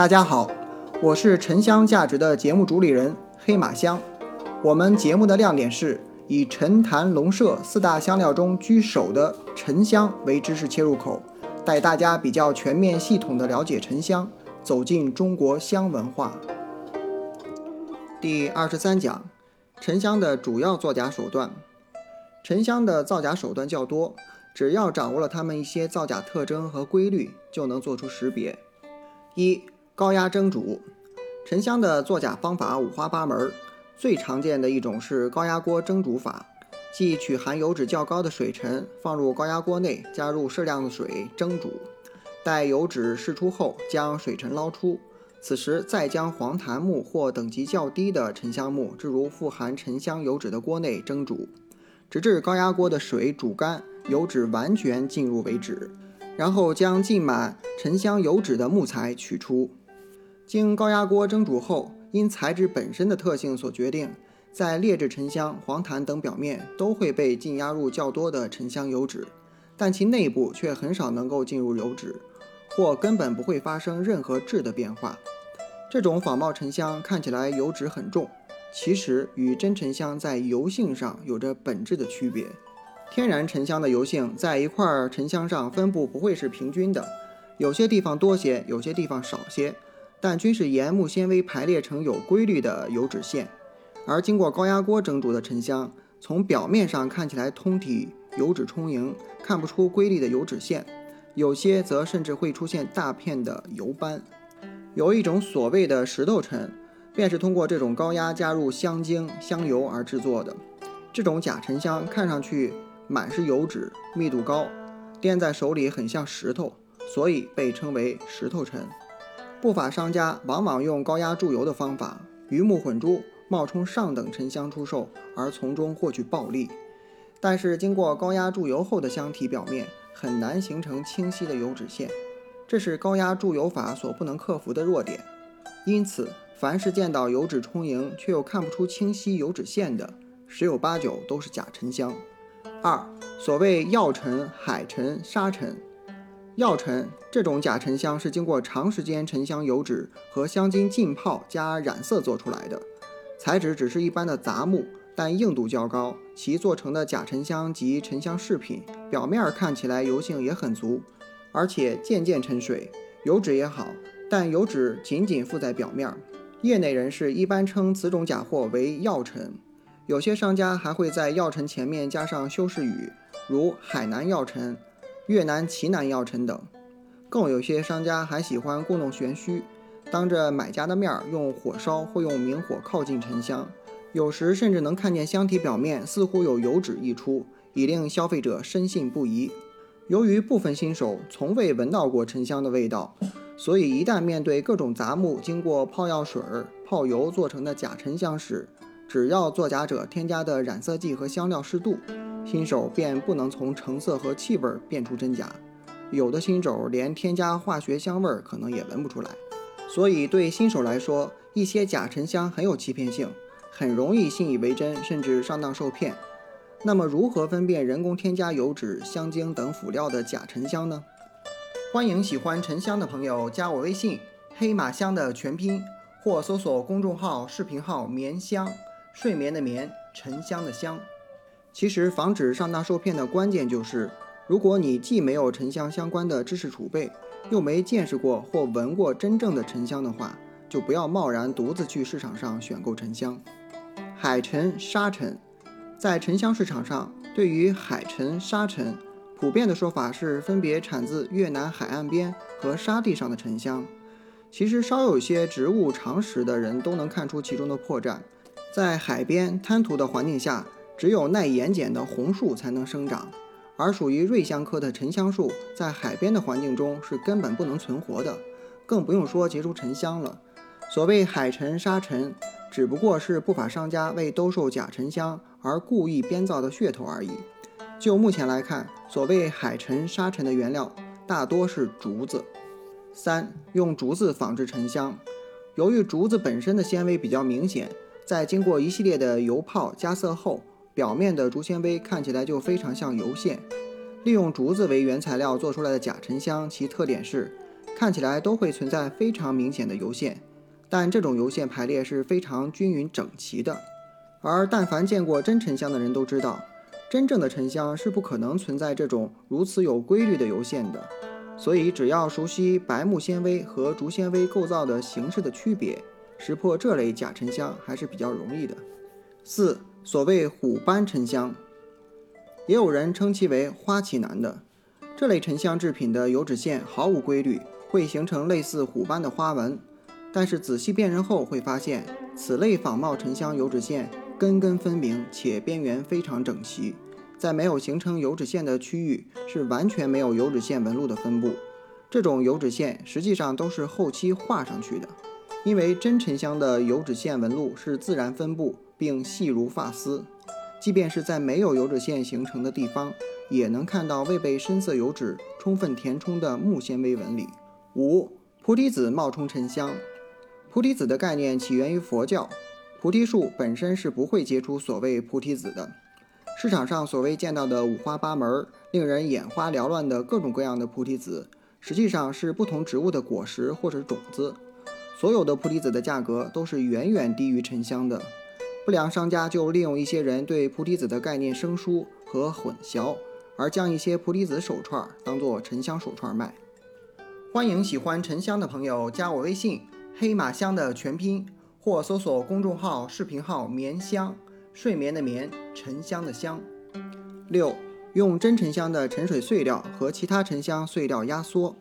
大家好，我是沉香价值的节目主理人黑马香。我们节目的亮点是以沉檀龙麝四大香料中居首的沉香为知识切入口，带大家比较全面系统的了解沉香，走进中国香文化。第二十三讲，沉香的主要造假手段。沉香的造假手段较多，只要掌握了它们一些造假特征和规律，就能做出识别。一高压蒸煮沉香的作假方法五花八门，最常见的一种是高压锅蒸煮法，即取含油脂较高的水沉放入高压锅内，加入适量的水蒸煮，待油脂释出后，将水沉捞出，此时再将黄檀木或等级较低的沉香木置入富含沉香油脂的锅内蒸煮，直至高压锅的水煮干，油脂完全浸入为止，然后将浸满沉香油脂的木材取出。经高压锅蒸煮后，因材质本身的特性所决定，在劣质沉香、黄檀等表面都会被浸压入较多的沉香油脂，但其内部却很少能够进入油脂，或根本不会发生任何质的变化。这种仿冒沉香看起来油脂很重，其实与真沉香在油性上有着本质的区别。天然沉香的油性在一块沉香上分布不会是平均的，有些地方多些，有些地方少些。但均是沿木纤维排列成有规律的油脂线，而经过高压锅蒸煮的沉香，从表面上看起来通体油脂充盈，看不出规律的油脂线，有些则甚至会出现大片的油斑。有一种所谓的石头沉，便是通过这种高压加入香精、香油而制作的。这种假沉香看上去满是油脂，密度高，掂在手里很像石头，所以被称为石头沉。不法商家往往用高压注油的方法，鱼目混珠，冒充上等沉香出售，而从中获取暴利。但是，经过高压注油后的香体表面很难形成清晰的油脂线，这是高压注油法所不能克服的弱点。因此，凡是见到油脂充盈却又看不出清晰油脂线的，十有八九都是假沉香。二，所谓药沉、海沉、沙沉。药沉这种假沉香是经过长时间沉香油脂和香精浸泡加染色做出来的，材质只是一般的杂木，但硬度较高。其做成的假沉香及沉香饰品，表面看起来油性也很足，而且渐渐沉水，油脂也好，但油脂仅仅附在表面。业内人士一般称此种假货为药沉，有些商家还会在药沉前面加上修饰语，如海南药沉。越南奇楠药沉等，更有些商家还喜欢故弄玄虚，当着买家的面儿用火烧或用明火靠近沉香，有时甚至能看见香体表面似乎有油脂溢出，以令消费者深信不疑。由于部分新手从未闻到过沉香的味道，所以一旦面对各种杂木经过泡药水、泡油做成的假沉香时，只要作假者添加的染色剂和香料适度。新手便不能从成色和气味辨出真假，有的新手连添加化学香味可能也闻不出来。所以对新手来说，一些假沉香很有欺骗性，很容易信以为真，甚至上当受骗。那么如何分辨人工添加油脂、香精等辅料的假沉香呢？欢迎喜欢沉香的朋友加我微信“黑马香”的全拼，或搜索公众号、视频号“眠香”，睡眠的眠，沉香的香。其实，防止上当受骗的关键就是，如果你既没有沉香相关的知识储备，又没见识过或闻过真正的沉香的话，就不要贸然独自去市场上选购沉香。海沉、沙沉，在沉香市场上，对于海沉、沙沉，普遍的说法是分别产自越南海岸边和沙地上的沉香。其实，稍有些植物常识的人都能看出其中的破绽。在海边滩涂的环境下，只有耐盐碱的红树才能生长，而属于瑞香科的沉香树，在海边的环境中是根本不能存活的，更不用说结出沉香了。所谓海沉沙沉，只不过是不法商家为兜售假沉香而故意编造的噱头而已。就目前来看，所谓海沉沙沉的原料大多是竹子。三、用竹子仿制沉香，由于竹子本身的纤维比较明显，在经过一系列的油泡加色后。表面的竹纤维看起来就非常像油线。利用竹子为原材料做出来的假沉香，其特点是看起来都会存在非常明显的油线，但这种油线排列是非常均匀整齐的。而但凡见过真沉香的人都知道，真正的沉香是不可能存在这种如此有规律的油线的。所以，只要熟悉白木纤维和竹纤维构造的形式的区别，识破这类假沉香还是比较容易的。四，所谓虎斑沉香，也有人称其为花旗楠的这类沉香制品的油脂线毫无规律，会形成类似虎斑的花纹。但是仔细辨认后会发现，此类仿冒沉香油脂线根根分明，且边缘非常整齐。在没有形成油脂线的区域，是完全没有油脂线纹路的分布。这种油脂线实际上都是后期画上去的，因为真沉香的油脂线纹路是自然分布并细如发丝，即便是在没有油脂线形成的地方，也能看到未被深色油脂充分填充的木纤维纹理。五、菩提子冒充沉香。菩提子的概念起源于佛教，菩提树本身是不会结出所谓菩提子的。市场上所谓见到的五花八门、令人眼花缭乱的各种各样的菩提子，实际上是不同植物的果实或者种子。所有的菩提子的价格都是远远低于沉香的。不良商家就利用一些人对菩提子的概念生疏和混淆，而将一些菩提子手串当做沉香手串卖。欢迎喜欢沉香的朋友加我微信“黑马香”的全拼，或搜索公众号、视频号“棉香”。睡眠的眠，沉香的香。六，用真沉香的沉水碎料和其他沉香碎料压缩。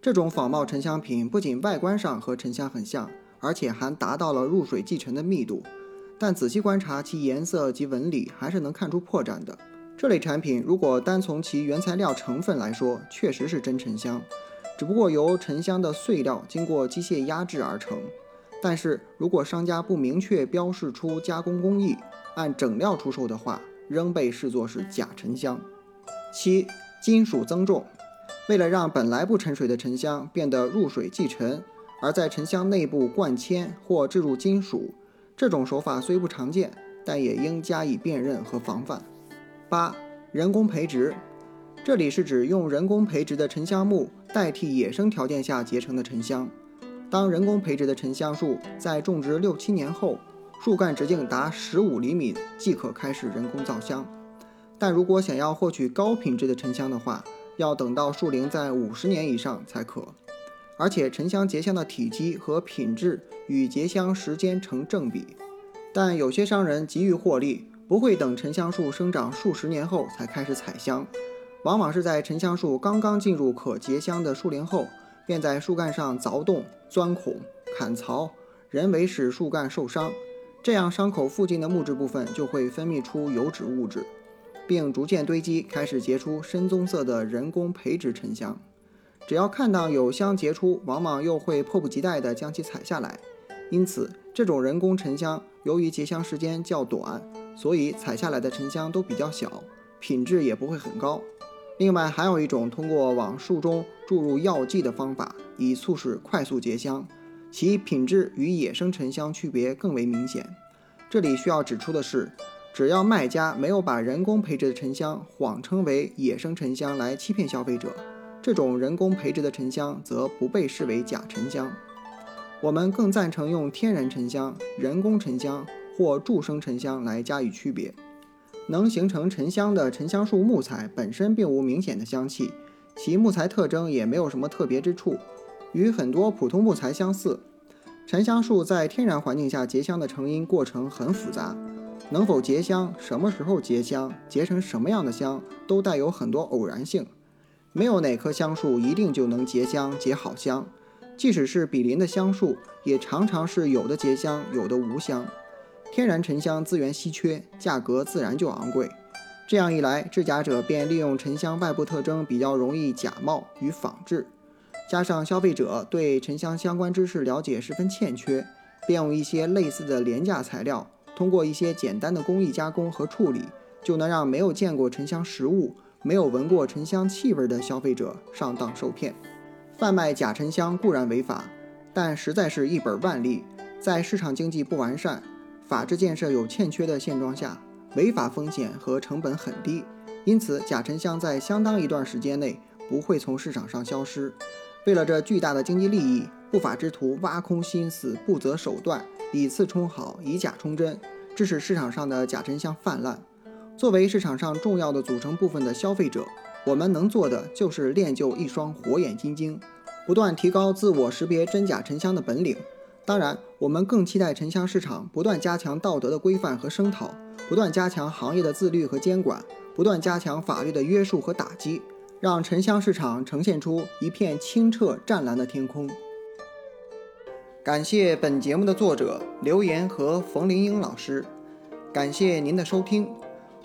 这种仿冒沉香品不仅外观上和沉香很像，而且还达到了入水即沉的密度。但仔细观察其颜色及纹理，还是能看出破绽的。这类产品如果单从其原材料成分来说，确实是真沉香，只不过由沉香的碎料经过机械压制而成。但是如果商家不明确标示出加工工艺，按整料出售的话，仍被视作是假沉香。七、金属增重，为了让本来不沉水的沉香变得入水即沉，而在沉香内部灌铅或置入金属，这种手法虽不常见，但也应加以辨认和防范。八、人工培植，这里是指用人工培植的沉香木代替野生条件下结成的沉香。当人工培植的沉香树在种植六七年后，树干直径达十五厘米即可开始人工造香，但如果想要获取高品质的沉香的话，要等到树龄在五十年以上才可。而且沉香结香的体积和品质与结香时间成正比。但有些商人急于获利，不会等沉香树生长数十年后才开始采香，往往是在沉香树刚刚进入可结香的树龄后，便在树干上凿洞、钻孔、砍槽，人为使树干受伤。这样，伤口附近的木质部分就会分泌出油脂物质，并逐渐堆积，开始结出深棕色的人工培植沉香。只要看到有香结出，往往又会迫不及待地将其采下来。因此，这种人工沉香由于结香时间较短，所以采下来的沉香都比较小，品质也不会很高。另外，还有一种通过往树中注入药剂的方法，以促使快速结香。其品质与野生沉香区别更为明显。这里需要指出的是，只要卖家没有把人工培植的沉香谎称为野生沉香来欺骗消费者，这种人工培植的沉香则不被视为假沉香。我们更赞成用天然沉香、人工沉香或助生沉香来加以区别。能形成沉香的沉香树木材本身并无明显的香气，其木材特征也没有什么特别之处。与很多普通木材相似，沉香树在天然环境下结香的成因过程很复杂，能否结香、什么时候结香、结成什么样的香，都带有很多偶然性。没有哪棵香树一定就能结香、结好香，即使是比邻的香树，也常常是有的结香，有的无香。天然沉香资源稀缺，价格自然就昂贵。这样一来，制假者便利用沉香外部特征比较容易假冒与仿制。加上消费者对沉香相关知识了解十分欠缺，便用一些类似的廉价材料，通过一些简单的工艺加工和处理，就能让没有见过沉香实物、没有闻过沉香气味的消费者上当受骗。贩卖假沉香固然违法，但实在是一本万利。在市场经济不完善、法治建设有欠缺的现状下，违法风险和成本很低，因此假沉香在相当一段时间内不会从市场上消失。为了这巨大的经济利益，不法之徒挖空心思、不择手段，以次充好，以假充真，致使市场上的假沉香泛滥。作为市场上重要的组成部分的消费者，我们能做的就是练就一双火眼金睛，不断提高自我识别真假沉香的本领。当然，我们更期待沉香市场不断加强道德的规范和声讨，不断加强行业的自律和监管，不断加强法律的约束和打击，让沉香市场呈现出一片清澈湛蓝的天空。感谢本节目的作者刘岩和冯玲英老师，感谢您的收听。